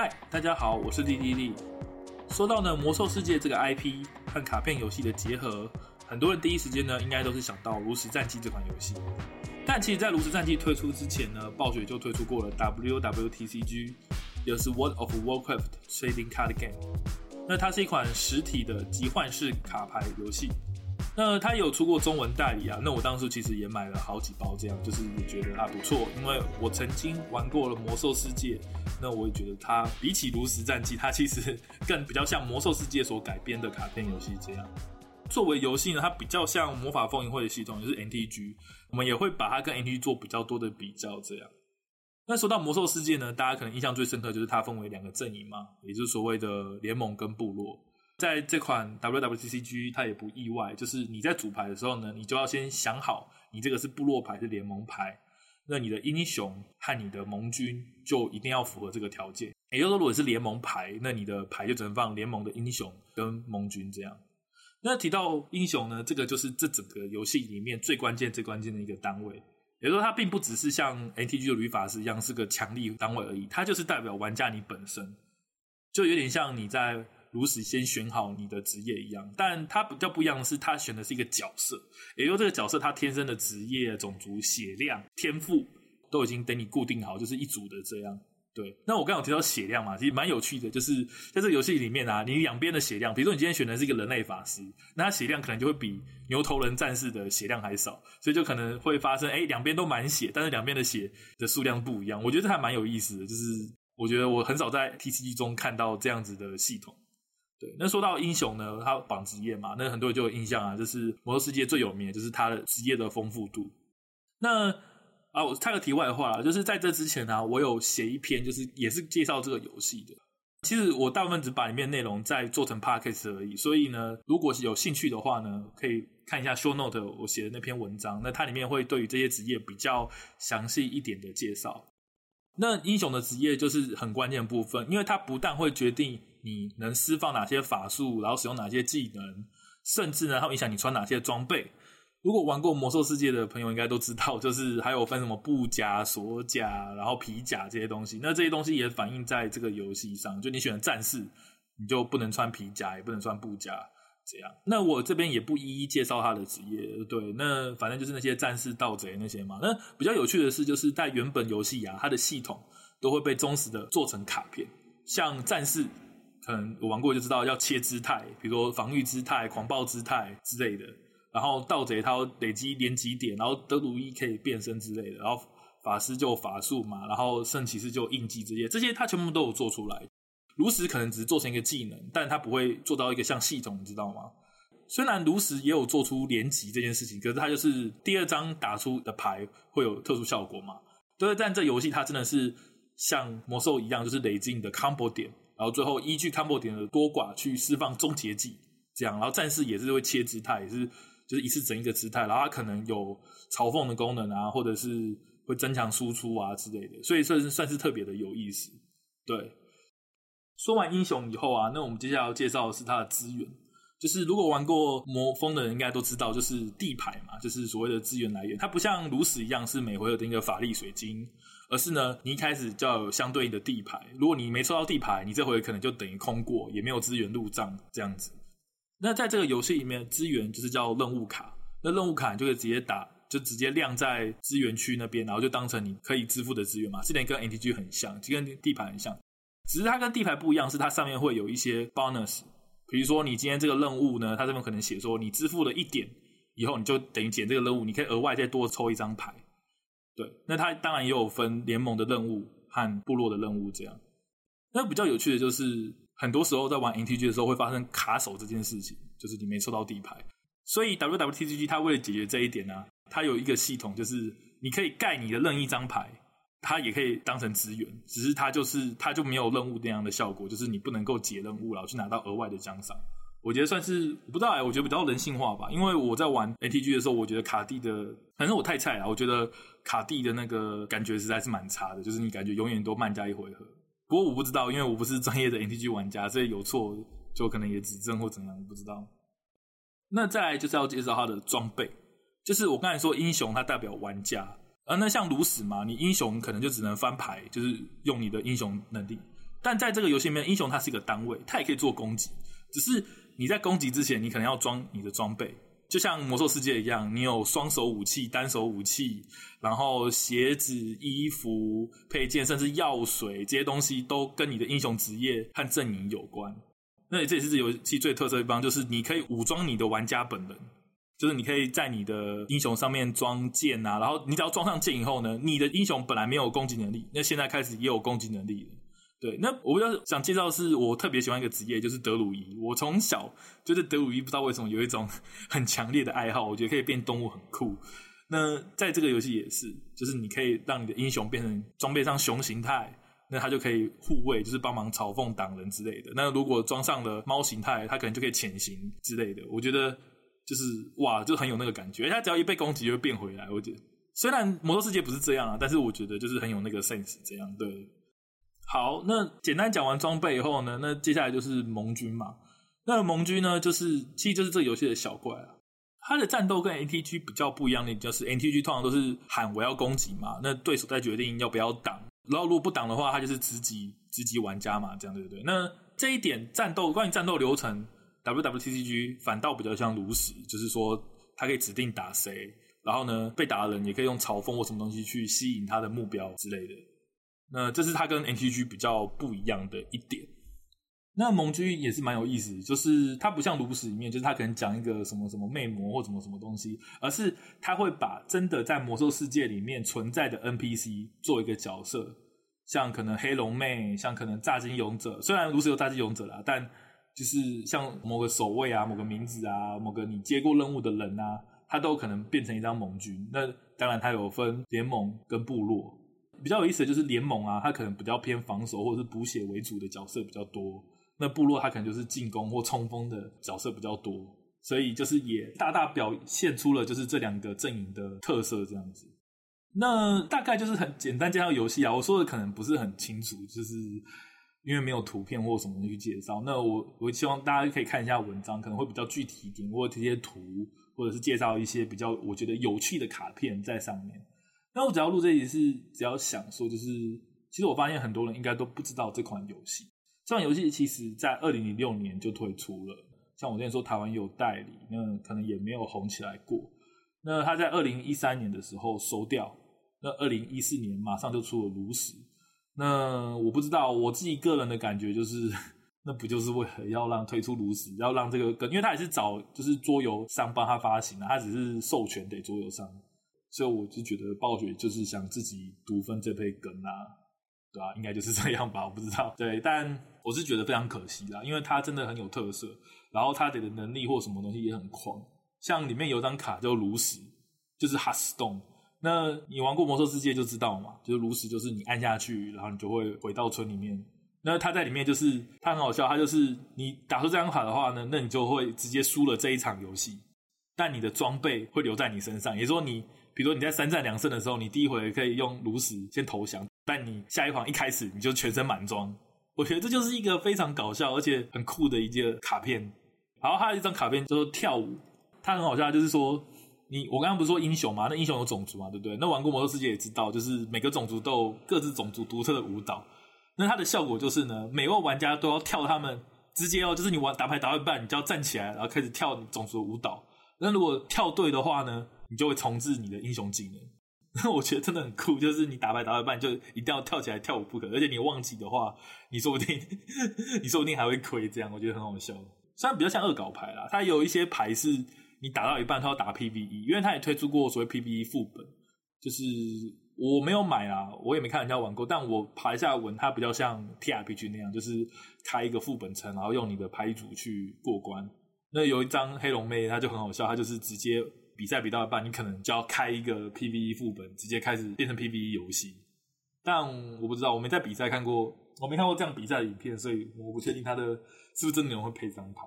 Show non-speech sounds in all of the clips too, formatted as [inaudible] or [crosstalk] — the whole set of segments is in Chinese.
嗨，大家好，我是莉莉莉。说到呢，魔兽世界这个 IP 和卡片游戏的结合，很多人第一时间呢，应该都是想到炉石战记这款游戏。但其实，在炉石战记推出之前呢，暴雪就推出过了 WWTCG，也是 World of Warcraft Trading Card Game。那它是一款实体的集换式卡牌游戏。那他有出过中文代理啊，那我当时其实也买了好几包，这样就是也觉得它不错，因为我曾经玩过了魔兽世界，那我也觉得它比起炉石战记，它其实更比较像魔兽世界所改编的卡片游戏这样。作为游戏呢，它比较像魔法风云会的系统，就是 NTG，我们也会把它跟 NTG 做比较多的比较这样。那说到魔兽世界呢，大家可能印象最深刻就是它分为两个阵营嘛，也就是所谓的联盟跟部落。在这款 W W C C G，它也不意外，就是你在组牌的时候呢，你就要先想好，你这个是部落牌是联盟牌，那你的英雄和你的盟军就一定要符合这个条件。也就是说，如果是联盟牌，那你的牌就只能放联盟的英雄跟盟军这样。那提到英雄呢，这个就是这整个游戏里面最关键、最关键的一个单位。也就是说，它并不只是像 NTG 的旅法师一样是个强力单位而已，它就是代表玩家你本身，就有点像你在。如实先选好你的职业一样，但它比较不一样的是，它选的是一个角色，也就这个角色他天生的职业、种族、血量、天赋都已经等你固定好，就是一组的这样。对，那我刚刚有提到血量嘛，其实蛮有趣的，就是在这个游戏里面啊，你两边的血量，比如说你今天选的是一个人类法师，那他血量可能就会比牛头人战士的血量还少，所以就可能会发生，哎，两边都满血，但是两边的血的数量不一样。我觉得这还蛮有意思的，就是我觉得我很少在 TCG 中看到这样子的系统。对，那说到英雄呢，他绑职业嘛，那很多人就有印象啊，就是魔兽世界最有名的就是他的职业的丰富度。那啊，我插个题外话，就是在这之前呢、啊，我有写一篇，就是也是介绍这个游戏的。其实我大部分只把里面内容再做成 podcast 而已，所以呢，如果有兴趣的话呢，可以看一下 show note 我写的那篇文章，那它里面会对于这些职业比较详细一点的介绍。那英雄的职业就是很关键部分，因为它不但会决定你能释放哪些法术，然后使用哪些技能，甚至呢，它会影响你穿哪些装备。如果玩过魔兽世界的朋友应该都知道，就是还有分什么布甲、锁甲，然后皮甲这些东西。那这些东西也反映在这个游戏上，就你选战士，你就不能穿皮甲，也不能穿布甲。这样，那我这边也不一一介绍他的职业，对，那反正就是那些战士、盗贼那些嘛。那比较有趣的是，就是在原本游戏啊，它的系统都会被忠实的做成卡片。像战士，可能我玩过就知道要切姿态，比如说防御姿态、狂暴姿态之类的。然后盗贼他要累积连击点，然后德鲁伊可以变身之类的。然后法师就法术嘛，然后圣骑士就印记这些，这些他全部都有做出来。炉石可能只是做成一个技能，但它不会做到一个像系统，你知道吗？虽然炉石也有做出连级这件事情，可是它就是第二张打出的牌会有特殊效果嘛。对，但这游戏它真的是像魔兽一样，就是累积你的 combo 点，然后最后依据 combo 点的多寡去释放终结技，这样。然后战士也是会切姿态，也是就是一次整一个姿态，然后它可能有嘲讽的功能啊，或者是会增强输出啊之类的，所以算是算是特别的有意思，对。说完英雄以后啊，那我们接下来要介绍的是它的资源。就是如果玩过魔风的人应该都知道，就是地牌嘛，就是所谓的资源来源。它不像炉石一样是每回合的一个法力水晶，而是呢，你一开始就要有相对应的地牌。如果你没抽到地牌，你这回可能就等于空过，也没有资源入账这样子。那在这个游戏里面，资源就是叫任务卡。那任务卡你就可以直接打，就直接亮在资源区那边，然后就当成你可以支付的资源嘛。这点跟 NTG 很像，就跟地牌很像。只是它跟地牌不一样，是它上面会有一些 bonus，比如说你今天这个任务呢，它这边可能写说你支付了一点以后，你就等于捡这个任务，你可以额外再多抽一张牌。对，那它当然也有分联盟的任务和部落的任务这样。那比较有趣的就是，很多时候在玩 NTG 的时候会发生卡手这件事情，就是你没抽到地牌。所以 WWTCG 它为了解决这一点呢、啊，它有一个系统，就是你可以盖你的任意一张牌。它也可以当成资源，只是它就是它就没有任务那样的效果，就是你不能够解任务然后去拿到额外的奖赏。我觉得算是我不知道哎，我觉得比较人性化吧。因为我在玩 ATG 的时候，我觉得卡地的，反正我太菜了，我觉得卡地的那个感觉实在是蛮差的，就是你感觉永远都慢加一回合。不过我不知道，因为我不是专业的 ATG 玩家，所以有错就可能也指正或怎样，我不知道。那再来就是要介绍它的装备，就是我刚才说英雄它代表玩家。啊，那像炉石嘛，你英雄可能就只能翻牌，就是用你的英雄能力。但在这个游戏里面，英雄它是一个单位，它也可以做攻击，只是你在攻击之前，你可能要装你的装备。就像魔兽世界一样，你有双手武器、单手武器，然后鞋子、衣服、配件，甚至药水这些东西，都跟你的英雄职业和阵营有关。那这也是这游戏最特色的地方，就是你可以武装你的玩家本人，就是你可以在你的英雄上面装剑啊，然后你只要装上剑以后呢，你的英雄本来没有攻击能力，那现在开始也有攻击能力了。对，那我比较想介绍的是，我特别喜欢一个职业，就是德鲁伊。我从小就是德鲁伊，不知道为什么有一种 [laughs] 很强烈的爱好，我觉得可以变动物很酷。那在这个游戏也是，就是你可以让你的英雄变成装备上熊形态，那他就可以护卫，就是帮忙嘲讽挡人之类的。那如果装上了猫形态，他可能就可以潜行之类的。我觉得就是哇，就很有那个感觉。他只要一被攻击，就会变回来。我觉得虽然魔兽世界不是这样啊，但是我觉得就是很有那个 sense 这样对。好，那简单讲完装备以后呢，那接下来就是盟军嘛。那盟军呢，就是其实就是这个游戏的小怪啊。它的战斗跟 NTG 比较不一样的，就是 NTG 通常都是喊我要攻击嘛，那对手再决定要不要挡。然后如果不挡的话，他就是直击直击玩家嘛，这样对不对？那这一点战斗关于战斗流程，WWTCG 反倒比较像炉石，就是说他可以指定打谁，然后呢被打的人也可以用嘲讽或什么东西去吸引他的目标之类的。那这是它跟 NTG 比较不一样的一点。那盟军也是蛮有意思，就是它不像炉石里面，就是它可能讲一个什么什么魅魔或什么什么东西，而是它会把真的在魔兽世界里面存在的 NPC 做一个角色，像可能黑龙妹，像可能炸金勇者。虽然炉石有炸金勇者啦，但就是像某个守卫啊，某个名字啊，某个你接过任务的人啊，他都有可能变成一张盟军。那当然它有分联盟跟部落。比较有意思的就是联盟啊，它可能比较偏防守或者是补血为主的角色比较多。那部落它可能就是进攻或冲锋的角色比较多，所以就是也大大表现出了就是这两个阵营的特色这样子。那大概就是很简单介绍游戏啊，我说的可能不是很清楚，就是因为没有图片或什么东西去介绍。那我我希望大家可以看一下文章，可能会比较具体一点，或者贴些图，或者是介绍一些比较我觉得有趣的卡片在上面。那我只要录这一集是只要想说，就是其实我发现很多人应该都不知道这款游戏。这款游戏其实在二零零六年就推出了，像我之前说台湾有代理，那可能也没有红起来过。那它在二零一三年的时候收掉，那二零一四年马上就出了炉石。那我不知道我自己个人的感觉就是，[laughs] 那不就是为了要让推出炉石，要让这个跟，因为他也是找就是桌游商帮他发行的，他只是授权给桌游商。所以我就觉得暴雪就是想自己独分这杯羹啊，对吧、啊？应该就是这样吧，我不知道。对，但我是觉得非常可惜啦，因为它真的很有特色，然后它的能力或什么东西也很狂。像里面有张卡叫炉石，就是 h a s t o n e。那你玩过魔兽世界就知道嘛，就是炉石就是你按下去，然后你就会回到村里面。那它在里面就是它很好笑，它就是你打出这张卡的话呢，那你就会直接输了这一场游戏，但你的装备会留在你身上，也就是说你。比如说你在三战两胜的时候，你第一回可以用炉石先投降，但你下一环一开始你就全身满装。我觉得这就是一个非常搞笑而且很酷的一个卡片。然后还有一张卡片叫做跳舞，它很好笑，就是说你我刚刚不是说英雄嘛，那英雄有种族嘛，对不对？那玩过魔兽世界也知道，就是每个种族都有各自种族独特的舞蹈。那它的效果就是呢，每位玩家都要跳他们直接哦，就是你玩打牌打到一半，你就要站起来，然后开始跳种族舞蹈。那如果跳对的话呢？你就会重置你的英雄技能，[laughs] 那我觉得真的很酷，就是你打牌打到一半就一定要跳起来跳舞不可，而且你忘记的话，你说不定 [laughs] 你说不定还会亏，这样我觉得很好笑。虽然比较像恶搞牌啦，它有一些牌是你打到一半它要打 PVE，因为它也推出过所谓 PVE 副本，就是我没有买啊，我也没看人家玩过，但我爬一下文，它比较像 TRPG 那样，就是开一个副本层，然后用你的牌组去过关。那有一张黑龙妹，她就很好笑，她就是直接。比赛比到一半，你可能就要开一个 PVE 副本，直接开始变成 PVE 游戏。但我不知道，我没在比赛看过，我没看过这样比赛的影片，所以我不确定他的是不是真的有人会配这张牌。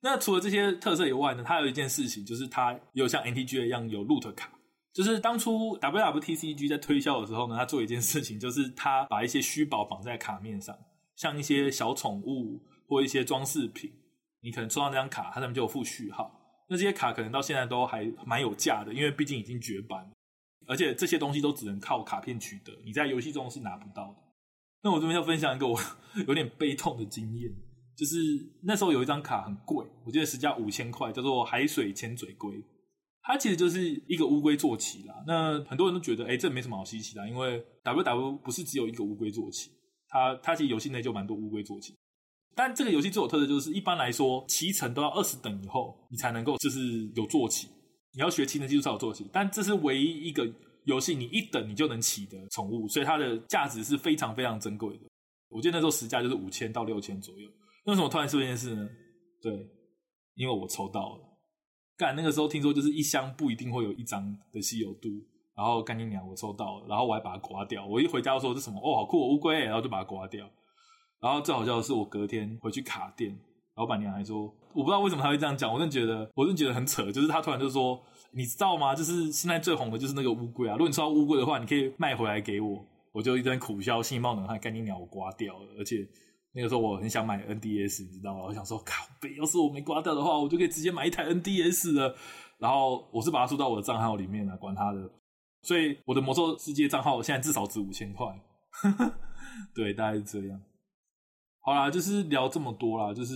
那除了这些特色以外呢，它有一件事情，就是它有像 NTG 一样有 root 卡。就是当初 WWTCG 在推销的时候呢，他做一件事情，就是他把一些虚宝绑在卡面上，像一些小宠物或一些装饰品，你可能抽到那张卡，它上面就有副序号。那这些卡可能到现在都还蛮有价的，因为毕竟已经绝版，而且这些东西都只能靠卡片取得，你在游戏中是拿不到的。那我这边要分享一个我 [laughs] 有点悲痛的经验，就是那时候有一张卡很贵，我记得实价五千块，叫做海水千嘴龟。它其实就是一个乌龟坐骑啦。那很多人都觉得，哎、这没什么好稀奇的，因为 WW 不是只有一个乌龟坐骑，它它其实游戏内就蛮多乌龟坐骑。但这个游戏最有特色就是，一般来说骑乘都要二十等以后，你才能够就是有坐骑。你要学骑乘技术才有坐骑，但这是唯一一个游戏你一等你就能骑的宠物，所以它的价值是非常非常珍贵的。我记得那时候实价就是五千到六千左右。为什么突然说这件事呢？对，因为我抽到了。干那个时候听说就是一箱不一定会有一张的稀有度，然后干你娘我抽到了，然后我还把它刮掉。我一回家说这什么？哦，好酷，乌龟，然后就把它刮掉。然后最好笑的是我隔天回去卡店，老板娘还说我不知道为什么他会这样讲，我真的觉得我真觉得很扯，就是他突然就说你知道吗？就是现在最红的就是那个乌龟啊，如果你抽到乌龟的话，你可以卖回来给我。我就一边苦笑，心里冒冷汗，干你娘我刮掉了，而且。那个时候我很想买 NDS，你知道吗？我想说，靠北，要是我没刮掉的话，我就可以直接买一台 NDS 了。然后我是把它输到我的账号里面了，管他的。所以我的魔兽世界账号现在至少值五千块。[laughs] 对，大概是这样。好啦，就是聊这么多啦，就是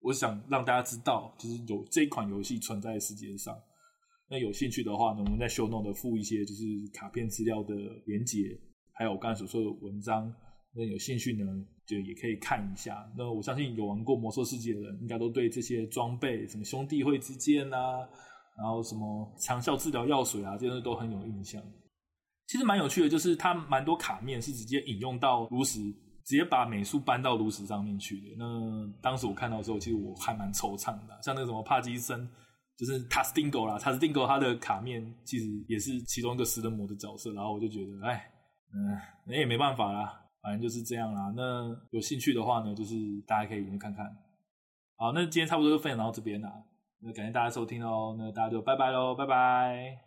我想让大家知道，就是有这一款游戏存在世界上。那有兴趣的话呢，我们在 show note 附一些就是卡片资料的连结，还有我刚才所说的文章。那有兴趣呢，就也可以看一下。那我相信有玩过魔兽世界的人，应该都对这些装备，什么兄弟会之剑啊，然后什么长效治疗药水啊，这些都很有印象。其实蛮有趣的，就是它蛮多卡面是直接引用到炉石，直接把美术搬到炉石上面去的。那当时我看到的时候，其实我还蛮惆怅的。像那个什么帕基森，就是塔斯丁狗啦，塔斯丁狗它的卡面其实也是其中一个食人魔的角色。然后我就觉得，哎，嗯，那也没办法啦。反正就是这样啦。那有兴趣的话呢，就是大家可以去看看。好，那今天差不多就分享到这边啦。那感谢大家收听哦。那大家就拜拜喽，拜拜。